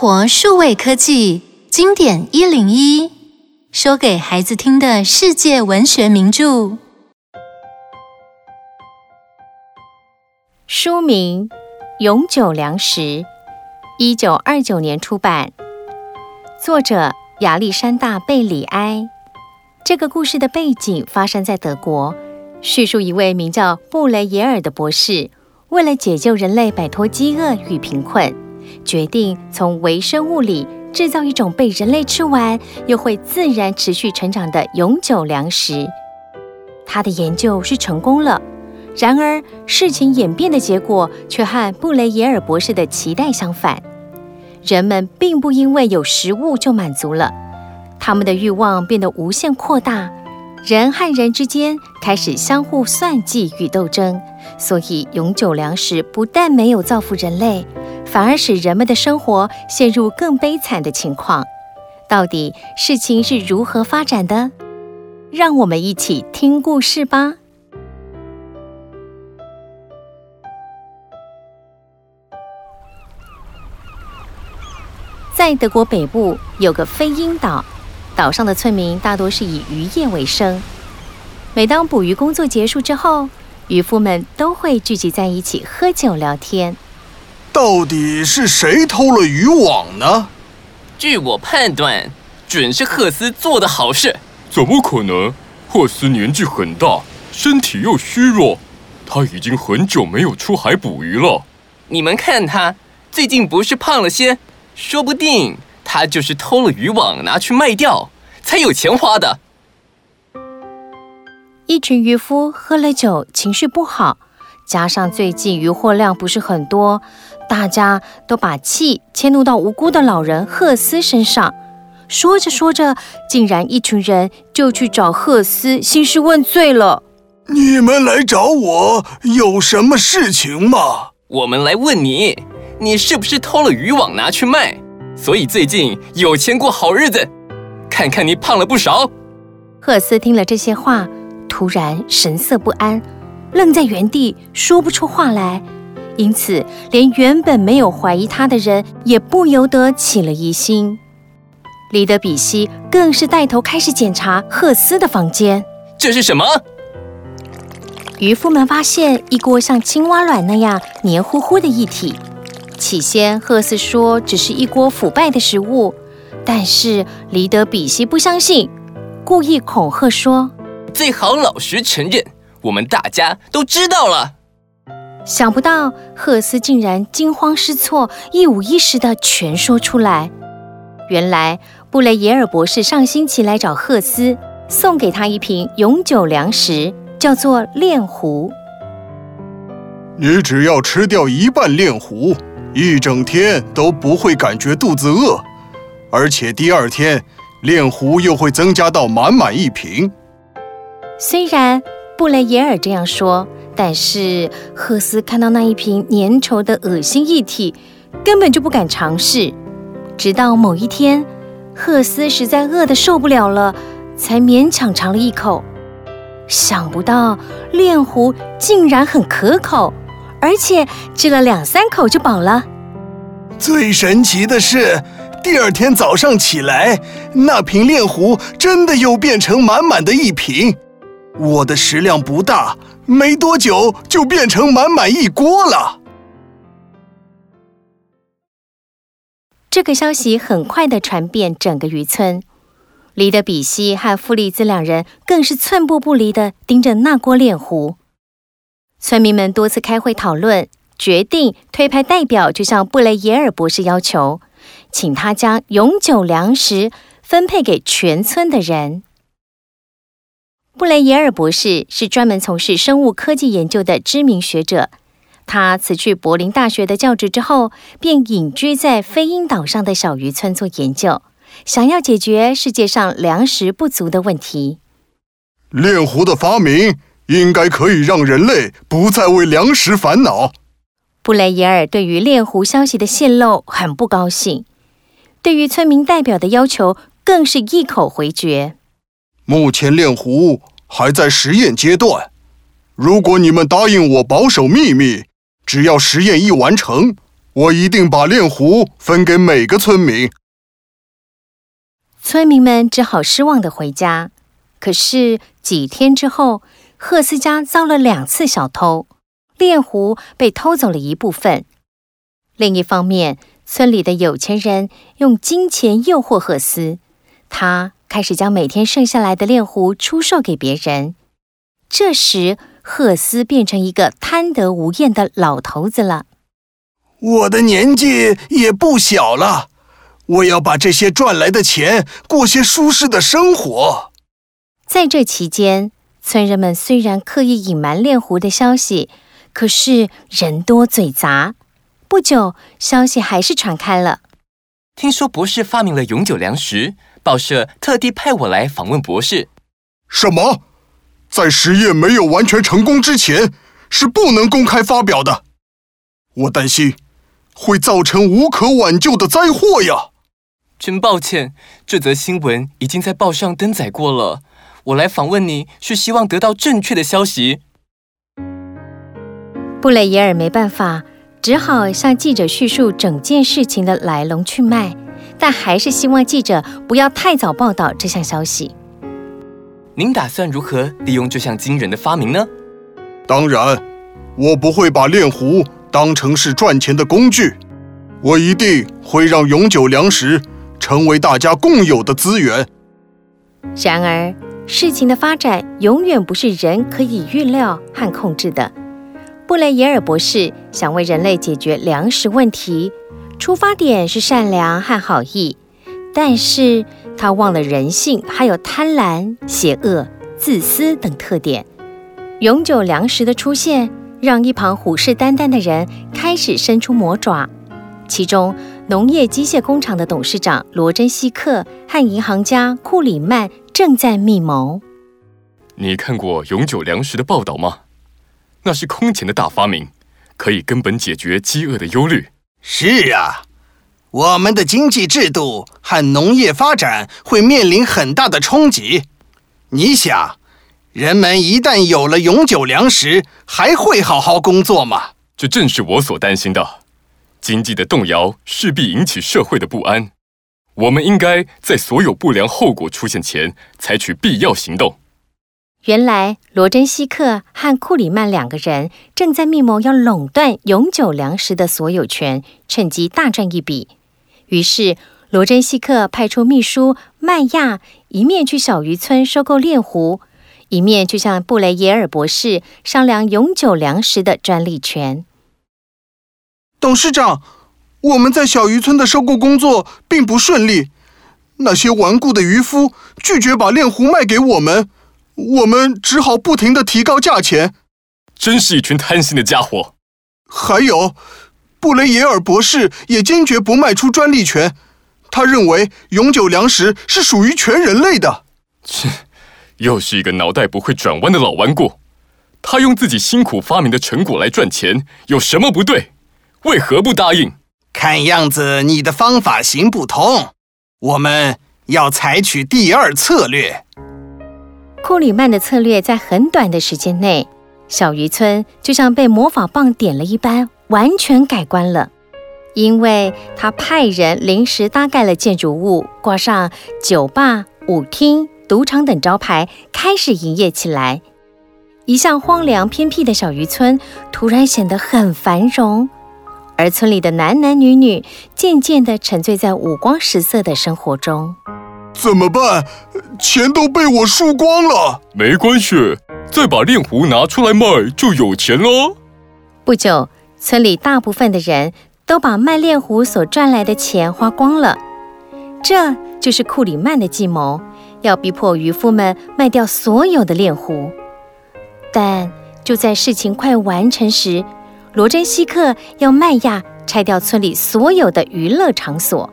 活数位科技经典一零一，说给孩子听的世界文学名著。书名《永久粮食》，一九二九年出版，作者亚历山大·贝里埃。这个故事的背景发生在德国，叙述一位名叫布雷耶尔的博士，为了解救人类摆脱饥饿与贫困，决定从微生物里制造一种被人类吃完又会自然持续成长的永久粮食。他的研究是成功了，然而事情演变的结果却和布雷耶尔博士的期待相反。人们并不因为有食物就满足了。他们的欲望变得无限扩大，人和人之间开始相互算计与斗争，所以永久粮食不但没有造福人类，反而使人们的生活陷入更悲惨的情况。到底事情是如何发展的？让我们一起听故事吧。在德国北部有个飞鹰岛。岛上的村民大多是以渔业为生。每当捕鱼工作结束之后，渔夫们都会聚集在一起喝酒聊天。到底是谁偷了渔网呢？据我判断，准是赫斯做的好事。怎么可能？赫斯年纪很大，身体又虚弱，他已经很久没有出海捕鱼了。你们看他最近不是胖了些？说不定。他就是偷了渔网拿去卖掉，才有钱花的。一群渔夫喝了酒，情绪不好，加上最近渔获量不是很多，大家都把气迁怒到无辜的老人赫斯身上。说着说着，竟然一群人就去找赫斯兴师问罪了。你们来找我有什么事情吗？我们来问你，你是不是偷了渔网拿去卖？所以最近有钱过好日子，看看你胖了不少。赫斯听了这些话，突然神色不安，愣在原地说不出话来。因此，连原本没有怀疑他的人也不由得起了疑心。里德比希更是带头开始检查赫斯的房间。这是什么？渔夫们发现一锅像青蛙卵那样黏糊糊的液体。起先，赫斯说只是一锅腐败的食物，但是里德比希不相信，故意恐吓说：“最好老实承认，我们大家都知道了。”想不到赫斯竟然惊慌失措，一五一十的全说出来。原来布雷耶尔博士上星期来找赫斯，送给他一瓶永久粮食，叫做炼糊。你只要吃掉一半炼糊。一整天都不会感觉肚子饿，而且第二天炼糊又会增加到满满一瓶。虽然布雷耶尔这样说，但是赫斯看到那一瓶粘稠的恶心液体，根本就不敢尝试。直到某一天，赫斯实在饿得受不了了，才勉强尝了一口。想不到炼糊竟然很可口。而且吃了两三口就饱了。最神奇的是，第二天早上起来，那瓶炼糊真的又变成满满的一瓶。我的食量不大，没多久就变成满满一锅了。这个消息很快地传遍整个渔村，里德比西和弗里兹两人更是寸步不离地盯着那锅炼糊。村民们多次开会讨论，决定推派代表，就向布雷耶尔博士要求，请他将永久粮食分配给全村的人。布雷耶尔博士是专门从事生物科技研究的知名学者，他辞去柏林大学的教职之后，便隐居在飞鹰岛上的小渔村做研究，想要解决世界上粮食不足的问题。猎狐的发明。应该可以让人类不再为粮食烦恼。布雷耶尔对于猎狐消息的泄露很不高兴，对于村民代表的要求更是一口回绝。目前炼糊还在实验阶段，如果你们答应我保守秘密，只要实验一完成，我一定把炼壶分给每个村民。村民们只好失望地回家。可是几天之后，赫斯家遭了两次小偷，炼壶被偷走了一部分。另一方面，村里的有钱人用金钱诱惑赫斯，他开始将每天剩下来的炼壶出售给别人。这时，赫斯变成一个贪得无厌的老头子了。我的年纪也不小了。我要把这些赚来的钱过些舒适的生活。在这期间，村人们虽然刻意隐瞒炼壶的消息，可是人多嘴杂。不久，消息还是传开了。听说博士发明了永久粮食，报社特地派我来访问博士。什么？在实验没有完全成功之前，是不能公开发表的。我担心会造成无可挽救的灾祸呀。真抱歉，这则新闻已经在报上登载过了。我来访问你是希望得到正确的消息。布雷耶尔没办法，只好向记者叙述整件事情的来龙去脉，但还是希望记者不要太早报道这项消息。您打算如何利用这项惊人的发明呢？当然，我不会把炼壶当成是赚钱的工具，我一定会让永久粮食。成为大家共有的资源。然而，事情的发展永远不是人可以预料和控制的。布雷耶尔博士想为人类解决粮食问题，出发点是善良和好意，但是他忘了人性还有贪婪、邪恶、自私等特点。永久粮食的出现，让一旁虎视眈眈的人开始伸出魔爪，其中。农业机械工厂的董事长罗珍西克和银行家库里曼正在密谋。你看过永久粮食的报道吗？那是空前的大发明，可以根本解决饥饿的忧虑。是啊，我们的经济制度和农业发展会面临很大的冲击。你想，人们一旦有了永久粮食，还会好好工作吗？这正是我所担心的。经济的动摇势必引起社会的不安，我们应该在所有不良后果出现前采取必要行动。原来罗珍西克和库里曼两个人正在密谋要垄断永久粮食的所有权，趁机大赚一笔。于是罗珍西克派出秘书麦亚，一面去小渔村收购炼壶，一面去向布雷耶尔博士商量永久粮食的专利权。董事长，我们在小渔村的收购工作并不顺利。那些顽固的渔夫拒绝把炼壶卖给我们，我们只好不停的提高价钱。真是一群贪心的家伙！还有，布雷耶尔博士也坚决不卖出专利权。他认为永久粮食是属于全人类的。切，又是一个脑袋不会转弯的老顽固。他用自己辛苦发明的成果来赚钱，有什么不对？为何不答应？看样子你的方法行不通，我们要采取第二策略。库里曼的策略在很短的时间内，小渔村就像被魔法棒点了一般，完全改观了。因为他派人临时搭盖了建筑物，挂上酒吧、舞厅、赌场等招牌，开始营业起来。一向荒凉偏僻的小渔村突然显得很繁荣。而村里的男男女女渐渐地沉醉在五光十色的生活中。怎么办？钱都被我输光了。没关系，再把炼壶拿出来卖就有钱了。不久，村里大部分的人都把卖炼壶所赚来的钱花光了。这就是库里曼的计谋，要逼迫渔夫们卖掉所有的炼壶。但就在事情快完成时，罗珍西克要麦亚拆掉村里所有的娱乐场所。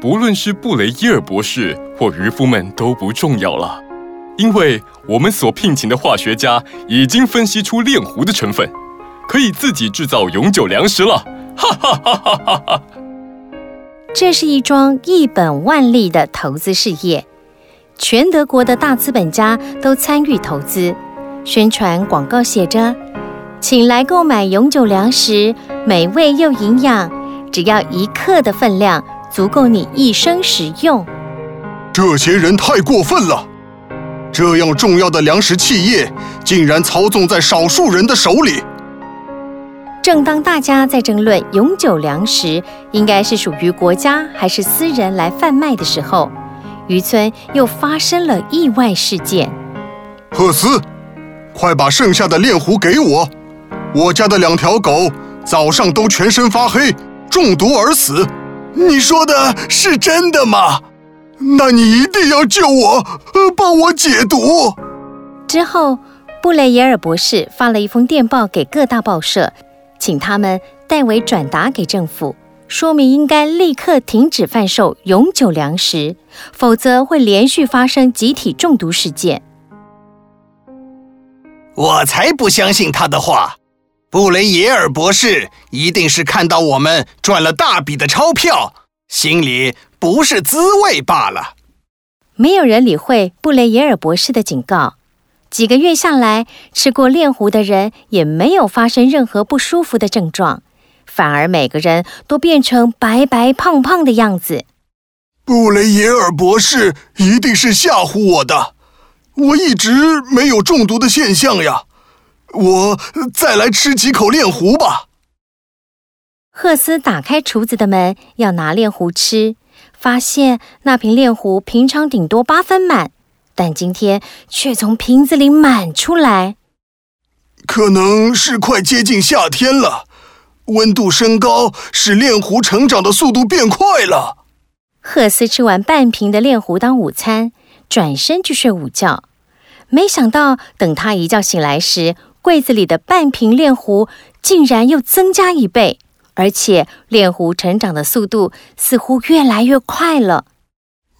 不论是布雷耶尔博士或渔夫们都不重要了，因为我们所聘请的化学家已经分析出炼壶的成分，可以自己制造永久粮食了。哈哈哈哈哈哈！这是一桩一本万利的投资事业，全德国的大资本家都参与投资，宣传广告写着。请来购买永久粮食，美味又营养，只要一克的分量，足够你一生食用。这些人太过分了！这样重要的粮食企业，竟然操纵在少数人的手里。正当大家在争论永久粮食应该是属于国家还是私人来贩卖的时候，渔村又发生了意外事件。赫斯，快把剩下的炼糊给我！我家的两条狗早上都全身发黑，中毒而死。你说的是真的吗？那你一定要救我，呃，帮我解毒。之后，布雷耶尔博士发了一封电报给各大报社，请他们代为转达给政府，说明应该立刻停止贩售永久粮食，否则会连续发生集体中毒事件。我才不相信他的话！布雷耶尔博士一定是看到我们赚了大笔的钞票，心里不是滋味罢了。没有人理会布雷耶尔博士的警告。几个月下来，吃过炼糊的人也没有发生任何不舒服的症状，反而每个人都变成白白胖胖的样子。布雷耶尔博士一定是吓唬我的，我一直没有中毒的现象呀。我再来吃几口炼糊吧。赫斯打开厨子的门，要拿炼糊吃，发现那瓶炼糊平常顶多八分满，但今天却从瓶子里满出来。可能是快接近夏天了，温度升高使炼糊成长的速度变快了。赫斯吃完半瓶的炼糊当午餐，转身去睡午觉。没想到等他一觉醒来时，柜子里的半瓶炼糊竟然又增加一倍。而且炼糊成长的速度似乎越来越快了。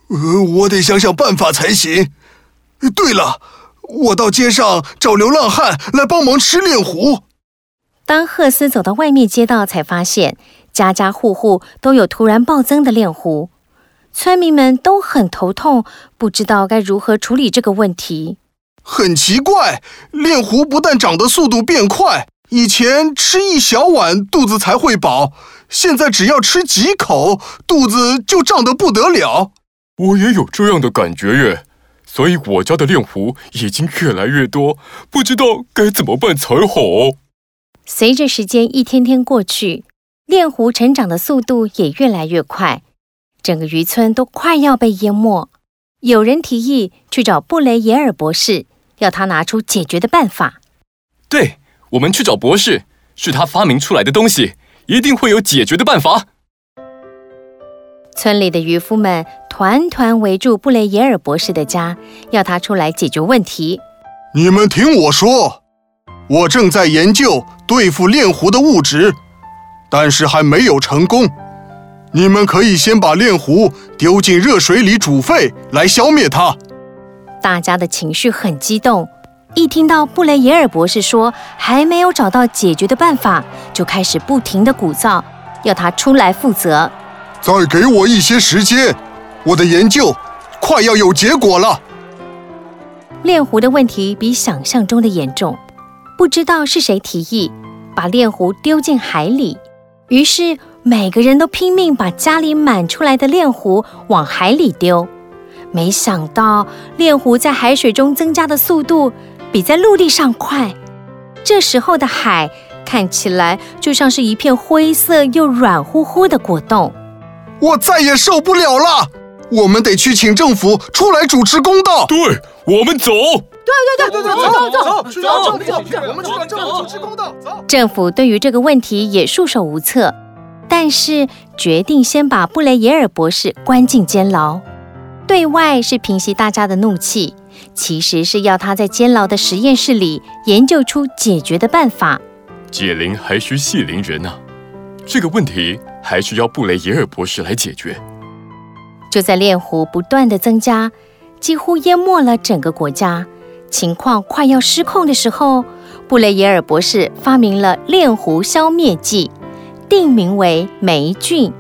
呃，我得想想办法才行。对了，我到街上找流浪汉来帮忙吃炼糊。当赫斯走到外面街道，才发现家家户户都有突然暴增的炼糊，村民们都很头痛，不知道该如何处理这个问题。很奇怪，炼糊不但长得速度变快。以前吃一小碗肚子才会饱，现在只要吃几口肚子就胀得不得了。我也有这样的感觉耶，所以我家的炼糊已经越来越多，不知道该怎么办才好。随着时间一天天过去，炼糊成长的速度也越来越快，整个渔村都快要被淹没。有人提议去找布雷耶尔博士，要他拿出解决的办法。对。我们去找博士，是他发明出来的东西，一定会有解决的办法。村里的渔夫们团团围住布雷耶尔博士的家，要他出来解决问题。你们听我说，我正在研究对付炼湖的物质，但是还没有成功。你们可以先把炼狐丢进热水里煮沸，来消灭它。大家的情绪很激动。一听到布雷耶尔博士说还没有找到解决的办法，就开始不停的鼓噪，要他出来负责。再给我一些时间，我的研究快要有结果了。炼狐的问题比想象中的严重，不知道是谁提议把炼狐丢进海里，于是每个人都拼命把家里满出来的炼糊往海里丢。没想到炼糊在海水中增加的速度，比在陆地上快，这时候的海看起来就像是一片灰色又软乎乎的果冻。我再也受不了了，我们得去请政府出来主持公道。对，我们走。对对对对，走走走走走，去找政府，我们去找政府主持公道。走。政府对于这个问题也束手无策，但是决定先把布雷耶尔博士关进监牢，对外是平息大家的怒气。其实是要他在监牢的实验室里研究出解决的办法。解铃还须系铃人呐，这个问题还需要布雷耶尔博士来解决。就在炼湖不断的增加，几乎淹没了整个国家，情况快要失控的时候，布雷耶尔博士发明了炼湖消灭剂，定名为霉菌。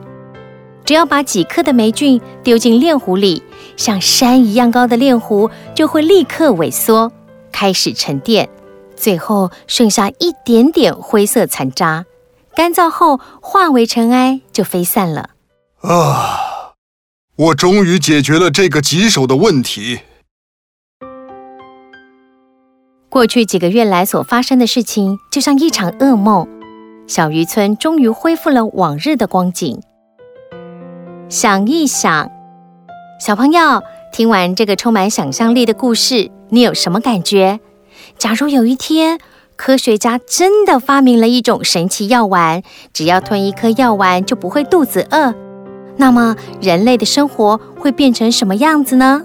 只要把几克的霉菌丢进炼壶里，像山一样高的炼壶就会立刻萎缩，开始沉淀，最后剩下一点点灰色残渣，干燥后化为尘埃就飞散了。啊，我终于解决了这个棘手的问题。过去几个月来所发生的事情，就像一场噩梦。小渔村终于恢复了往日的光景。想一想，小朋友，听完这个充满想象力的故事，你有什么感觉？假如有一天，科学家真的发明了一种神奇药丸，只要吞一颗药丸就不会肚子饿，那么人类的生活会变成什么样子呢？